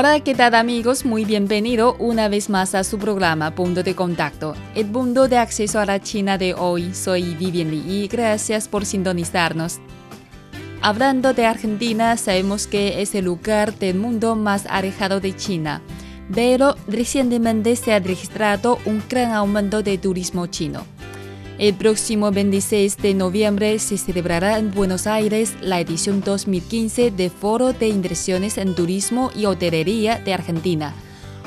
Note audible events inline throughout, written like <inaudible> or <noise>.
Hola, ¿qué tal amigos? Muy bienvenido una vez más a su programa Punto de Contacto, el punto de acceso a la China de hoy. Soy Vivian Li y gracias por sintonizarnos. Hablando de Argentina, sabemos que es el lugar del mundo más alejado de China, pero recientemente se ha registrado un gran aumento de turismo chino. El próximo 26 de noviembre se celebrará en Buenos Aires la edición 2015 de Foro de Inversiones en Turismo y Hotelería de Argentina,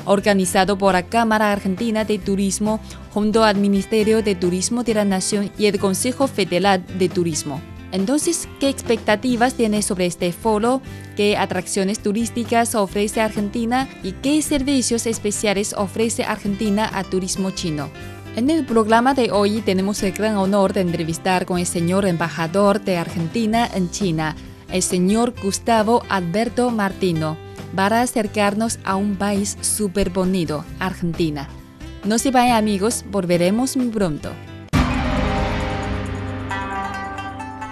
organizado por la Cámara Argentina de Turismo junto al Ministerio de Turismo de la Nación y el Consejo Federal de Turismo. Entonces, ¿qué expectativas tiene sobre este foro? ¿Qué atracciones turísticas ofrece Argentina? ¿Y qué servicios especiales ofrece Argentina a turismo chino? En el programa de hoy tenemos el gran honor de entrevistar con el señor embajador de Argentina en China, el señor Gustavo Alberto Martino, para acercarnos a un país súper bonito, Argentina. No se vayan amigos, volveremos muy pronto.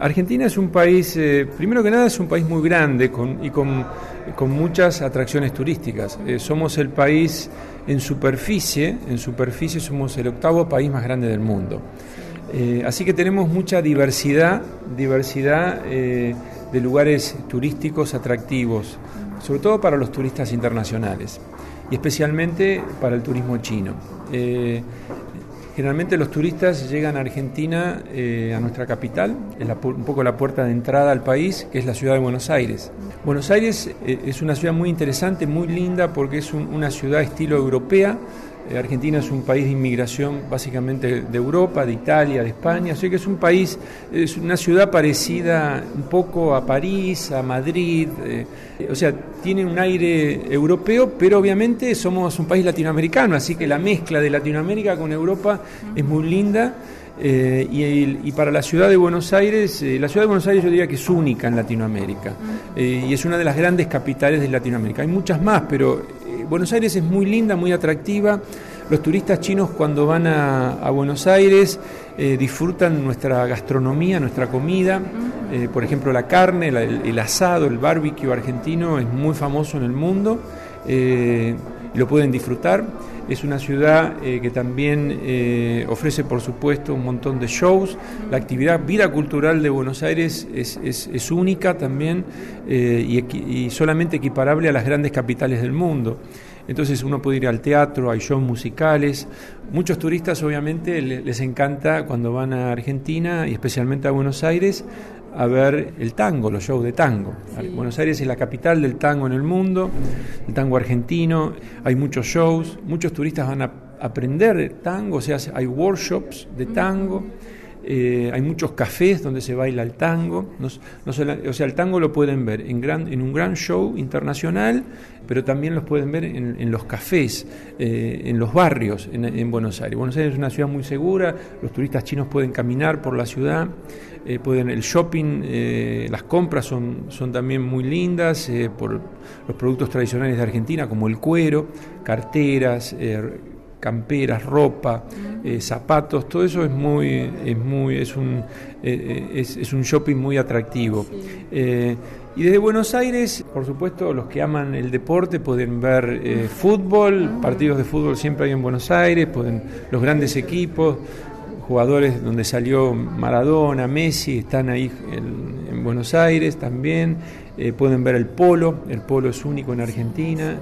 Argentina es un país, eh, primero que nada, es un país muy grande y con, con, muchas atracciones turísticas. Eh, somos el país en superficie, en superficie somos el octavo país más grande del mundo. Eh, así que tenemos mucha diversidad, diversidad de lugares turísticos atractivos, sobre todo para los turistas internacionales y especialmente para el turismo chino. Generalmente los turistas llegan a Argentina, eh, a nuestra capital, un poco la puerta de entrada al país, que es la ciudad de Buenos Aires. Buenos Aires eh, es una ciudad muy interesante, muy linda, porque es una ciudad estilo europea, Argentina es un país de inmigración básicamente de Europa, de Italia, de España, así que es un país, es una ciudad parecida un poco a París, a Madrid, eh, o sea, tiene un aire europeo, pero obviamente somos un país latinoamericano, así que la mezcla de Latinoamérica con Europa es muy linda. Eh, y, para la ciudad de Buenos Aires, la ciudad de Buenos Aires yo diría que es única en Latinoamérica y es una de las grandes capitales de Latinoamérica. Hay muchas más, pero Buenos Aires es muy linda, muy atractiva. Los turistas chinos cuando van a, Buenos Aires eh, disfrutan nuestra gastronomía, nuestra comida. Eh, por ejemplo, la carne, el, asado, el barbecue argentino es muy famoso en el mundo. Eh, lo pueden disfrutar. Es una ciudad que también ofrece, por supuesto, un montón de shows. La actividad, vida cultural de Buenos Aires es, única también y solamente equiparable a las grandes capitales del mundo. Entonces uno puede ir al teatro, hay shows musicales. Muchos turistas obviamente les encanta cuando van a Argentina y especialmente a Buenos Aires a ver el tango, los shows de tango. Buenos Aires es la capital del tango en el mundo, el tango argentino, hay muchos shows, muchos turistas van a aprender tango, o sea, hay workshops de tango. Eh, hay muchos cafés donde se baila el tango. o sea, el tango lo pueden ver en, gran, en un gran show internacional, pero también los pueden ver en, los cafés, eh, en los barrios en, Buenos Aires. Buenos Aires es una ciudad muy segura, los turistas chinos pueden caminar por la ciudad. Eh, pueden el shopping, las compras son también muy lindas por los productos tradicionales de Argentina como el cuero, carteras, camperas, ropa, eh, zapatos, todo eso es muy, es muy, es un, eh, eh, es, un shopping muy atractivo. y desde Buenos Aires, por supuesto, los que aman el deporte pueden ver fútbol, partidos de fútbol siempre hay en Buenos Aires, pueden los grandes equipos, jugadores donde salió Maradona, Messi, están ahí en, en Buenos Aires también. pueden ver el polo, el polo es único en Argentina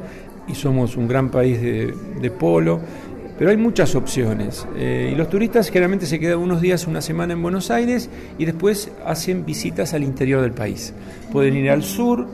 y somos un gran país de, polo pero hay muchas opciones. Eh, y los turistas generalmente se quedan unos días, una semana en Buenos Aires y después hacen visitas al interior del país. Pueden ir al sur,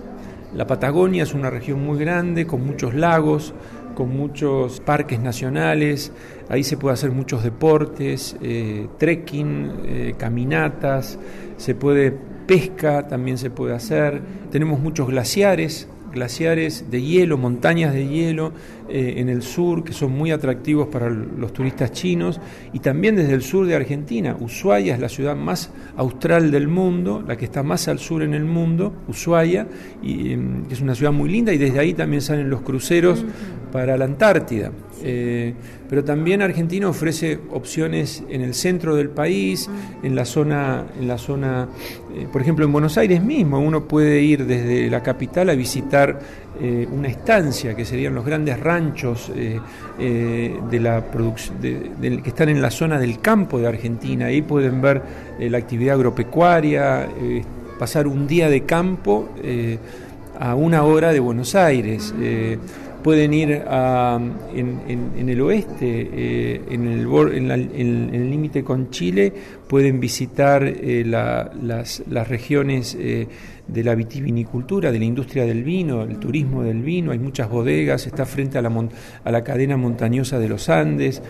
la Patagonia es una región muy grande, con muchos lagos, con muchos parques nacionales, ahí se puede hacer muchos deportes, eh, trekking, eh, caminatas, se puede pesca, también se puede hacer, tenemos muchos glaciares, glaciares de hielo, montañas de hielo eh, en el sur que son muy atractivos para los turistas chinos y también desde el sur de Argentina. Ushuaia es la ciudad más austral del mundo, la que está más al sur en el mundo, Ushuaia, y, em, que es una ciudad muy linda y desde ahí también salen los cruceros para la Antártida. Eh, pero también Argentina ofrece opciones en el centro del país, en la zona, en la zona eh, por ejemplo en Buenos Aires mismo, uno puede ir desde la capital a visitar eh, una estancia que serían los grandes ranchos de la que están en la zona del campo de Argentina. Ahí pueden ver la actividad agropecuaria, pasar un día de campo a una hora de Buenos Aires pueden ir a, en, el oeste, eh, en el límite con Chile, pueden visitar eh, las, regiones eh, de la vitivinicultura, de la industria del vino, el turismo del vino, hay muchas bodegas, está frente a la, a la cadena montañosa de los Andes,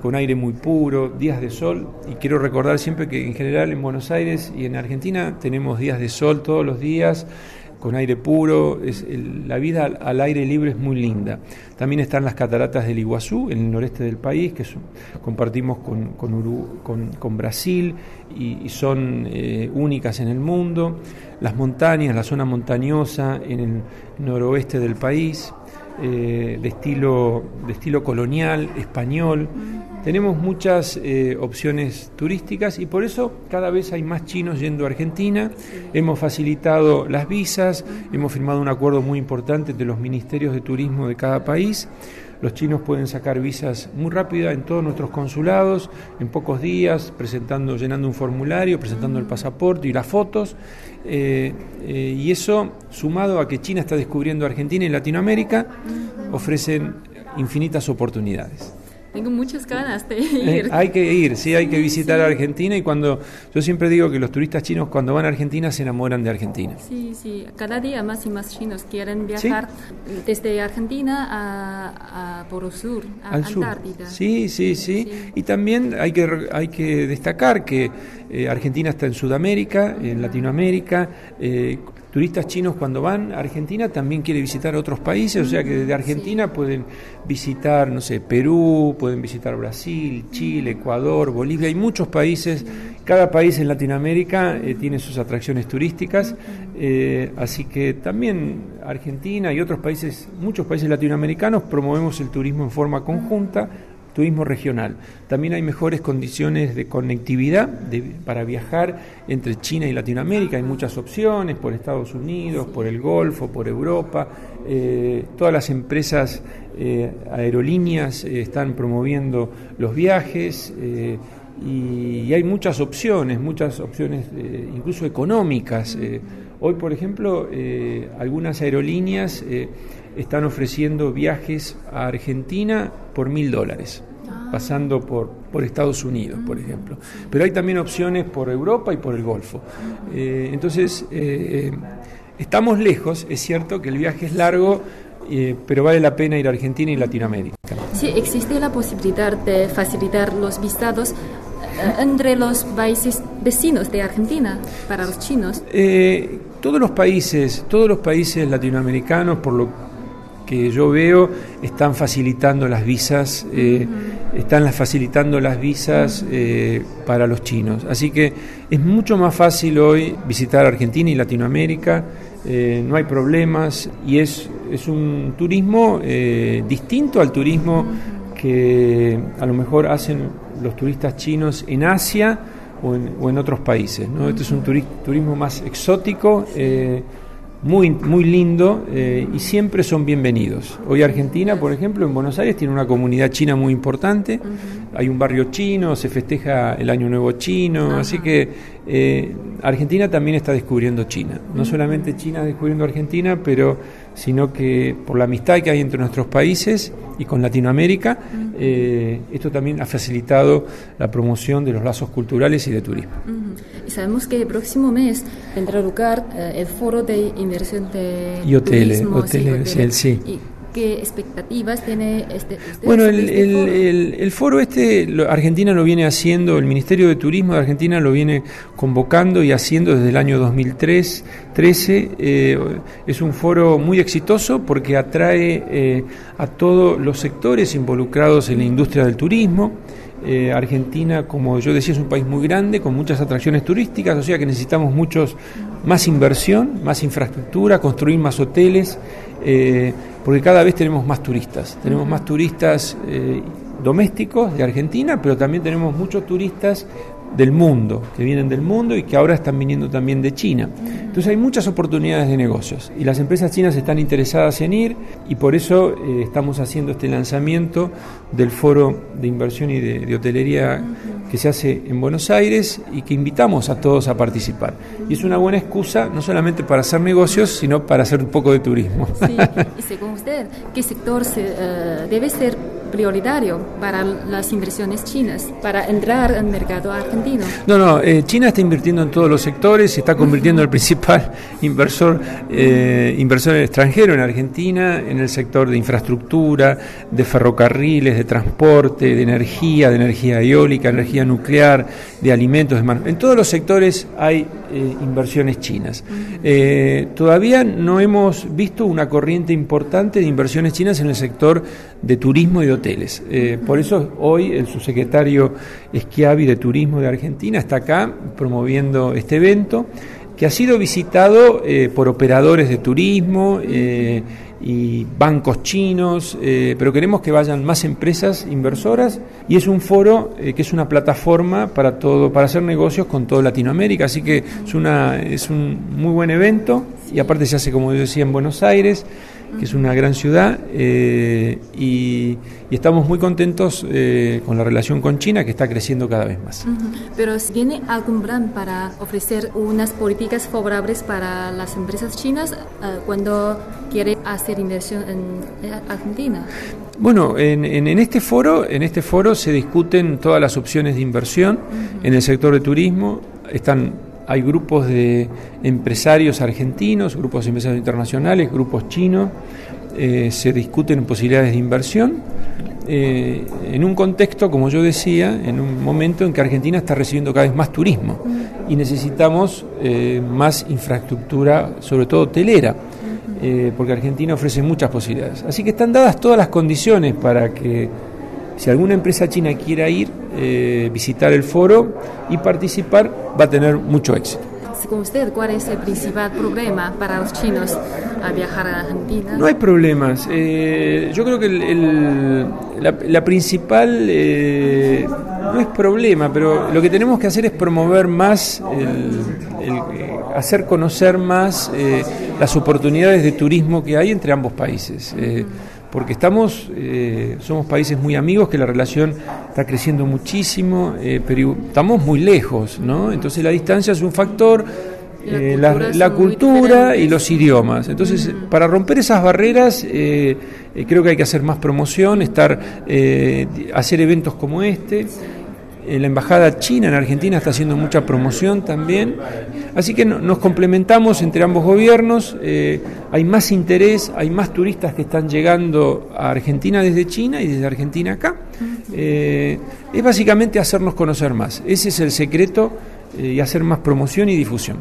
con aire muy puro, días de sol, y quiero recordar siempre que en general en Buenos Aires y en Argentina tenemos días de sol todos los días, con aire puro, es la vida al, aire libre es muy linda. También están las cataratas del Iguazú, en el noreste del país, que compartimos con, con, Brasil y, son eh, únicas en el mundo. Las montañas, la zona montañosa en el noroeste del país, eh, de, estilo, de estilo colonial, español. Tenemos muchas eh, opciones turísticas y por eso cada vez hay más chinos yendo a Argentina. Hemos facilitado las visas, hemos firmado un acuerdo muy importante entre los ministerios de turismo de cada país. Los chinos pueden sacar visas muy rápida en todos nuestros consulados, en pocos días, presentando, llenando un formulario, presentando el pasaporte y las fotos. Eh, eh, y eso, sumado a que China está descubriendo Argentina y Latinoamérica, ofrecen infinitas oportunidades. Tengo muchas ganas de eh, hay que ir, sí, hay que visitar Argentina y cuando yo siempre digo que los turistas chinos cuando van a Argentina se enamoran de Argentina. Sí, sí, cada día más y más chinos quieren viajar desde Argentina a, por el sur, a Al Antártida. Sí, sí, sí, Y también hay que hay que destacar que eh, Argentina está en Sudamérica, en Latinoamérica. Eh, turistas chinos cuando van a Argentina también quieren visitar otros países, o sea que desde Argentina pueden visitar, no sé, Perú, pueden visitar Brasil, Chile, Ecuador, Bolivia, hay muchos países, cada país en Latinoamérica eh, tiene sus atracciones turísticas, eh, así que también Argentina y otros países, muchos países latinoamericanos promovemos el turismo en forma conjunta, turismo regional. También hay mejores condiciones de conectividad para viajar entre China y Latinoamérica. Hay muchas opciones por Estados Unidos, por el Golfo, por Europa. Eh, todas las empresas eh, aerolíneas eh, están promoviendo los viajes. Y, hay muchas opciones, muchas opciones incluso económicas. hoy, por ejemplo, algunas aerolíneas están ofreciendo viajes a Argentina por mil dólares pasando por, por Estados Unidos, por ejemplo. Pero hay también opciones por Europa y por el Golfo. Eh, entonces, eh, estamos lejos, es cierto que el viaje es largo, eh, pero vale la pena ir a Argentina y Latinoamérica. Sí, existe la posibilidad de facilitar los visados entre los países vecinos de Argentina para los chinos. todos los países, todos los países latinoamericanos, por lo que yo veo están facilitando las visas, eh, están facilitando las visas eh, para los chinos. Así que es mucho más fácil hoy visitar Argentina y Latinoamérica, eh, no hay problemas y es, es un turismo distinto al turismo que a lo mejor hacen los turistas chinos en Asia o en, otros países. ¿no? Este es un turismo más exótico muy, muy lindo eh, y siempre son bienvenidos. Hoy Argentina, por ejemplo, en Buenos Aires tiene una comunidad china muy importante, hay un barrio chino, se festeja el Año Nuevo chino, así que eh, Argentina también está descubriendo China. No solamente China descubriendo Argentina, pero sino que por la amistad que hay entre nuestros países y con Latinoamérica, eh, esto también ha facilitado la promoción de los lazos culturales y de turismo. Y sabemos que el próximo mes tendrá lugar eh, el foro de inversión de y hoteles, hoteles, sí. ¿Qué expectativas tiene este? Bueno, el, el, foro? este, Argentina lo viene haciendo, el Ministerio de Turismo de Argentina lo viene convocando y haciendo desde el año 2003, 13. Eh, es un foro muy exitoso porque atrae eh, a todos los sectores involucrados en la industria del turismo. Eh, Argentina, como yo decía, es un país muy grande, con muchas atracciones turísticas, o sea que necesitamos muchos más inversión, más infraestructura, construir más hoteles porque cada vez tenemos más turistas. Tenemos más turistas eh, domésticos de Argentina, pero también tenemos muchos turistas del mundo, que vienen del mundo y que ahora están viniendo también de China. Entonces hay muchas oportunidades de negocios y las empresas chinas están interesadas en ir y por eso eh, estamos haciendo este lanzamiento del foro de inversión y de, hotelería que se hace en Buenos Aires y que invitamos a todos a participar. Y es una buena excusa no solamente para hacer negocios, sino para hacer un poco de turismo. Sí, y según usted, ¿qué sector se, eh, debe ser prioritario para las inversiones chinas, para entrar al mercado argentino? No, no, eh, China está invirtiendo en todos los sectores, se está convirtiendo en el principal <laughs> inversor, eh, inversor extranjero en Argentina, en el sector de infraestructura, de ferrocarriles, de transporte, de energía, de energía eólica, energía nuclear, de alimentos, de en todos los sectores hay eh, inversiones chinas. todavía no hemos visto una corriente importante de inversiones chinas en el sector de turismo y de Eh, por eso hoy el subsecretario Schiavi de Turismo de Argentina está acá promoviendo este evento que ha sido visitado eh, por operadores de turismo eh, y bancos chinos, pero queremos que vayan más empresas inversoras y es un foro que es una plataforma para todo, para hacer negocios con toda Latinoamérica, así que es una es un muy buen evento y aparte se hace como yo decía en Buenos Aires que es una gran ciudad, eh, y, estamos muy contentos eh, con la relación con China, que está creciendo cada vez más. Pero ¿tiene algún plan para ofrecer unas políticas favorables para las empresas chinas eh, cuando quiere hacer inversión en Argentina? Bueno, en, este foro, en este foro se discuten todas las opciones de inversión en el sector de turismo. Están hay grupos de empresarios argentinos, grupos de empresarios internacionales, grupos chinos, eh, se discuten posibilidades de inversión eh, en un contexto, como yo decía, en un momento en que Argentina está recibiendo cada vez más turismo y necesitamos eh, más infraestructura, sobre todo hotelera, porque Argentina ofrece muchas posibilidades. Así que están dadas todas las condiciones para que si alguna empresa china quiera ir, eh, visitar el foro y participar, va a tener mucho éxito. Según usted, ¿cuál es el principal problema para los chinos a viajar a Argentina? No hay problemas. Eh, yo creo que la, principal eh, no es problema, pero lo que tenemos que hacer es promover más, hacer conocer más las oportunidades de turismo que hay entre ambos países porque estamos, eh, somos países muy amigos, que la relación está creciendo muchísimo, eh, pero estamos muy lejos, ¿no? Entonces la distancia es un factor, la eh, cultura, y los idiomas. Entonces, para romper esas barreras, creo que hay que hacer más promoción, estar, hacer eventos como este. La Embajada China en Argentina está haciendo mucha promoción también. Así que nos complementamos entre ambos gobiernos, eh, hay más interés, hay más turistas que están llegando a Argentina desde China y desde Argentina acá. Eh, es básicamente hacernos conocer más. Ese es el secreto eh, y hacer más promoción y difusión.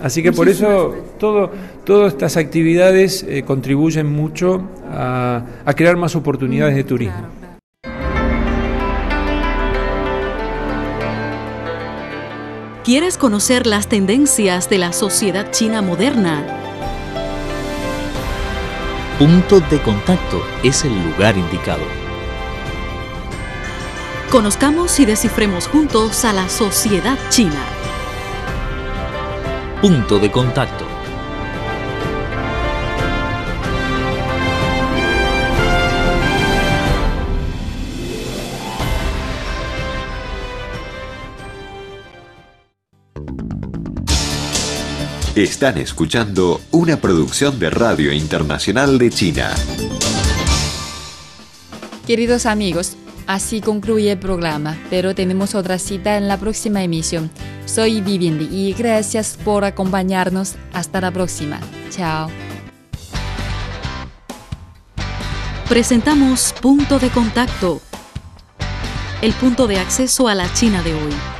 Así que por eso todo, todas estas actividades contribuyen mucho a, a, crear más oportunidades de turismo. ¿Quieres conocer las tendencias de la sociedad china moderna? Punto de contacto es el lugar indicado. Conozcamos y descifremos juntos a la sociedad china. Punto de contacto. Están escuchando una producción de Radio Internacional de China. Queridos amigos, así concluye el programa, pero tenemos otra cita en la próxima emisión. Soy Vivian Li y gracias por acompañarnos. Hasta la próxima. Chao. Presentamos Punto de Contacto, el punto de acceso a la China de hoy.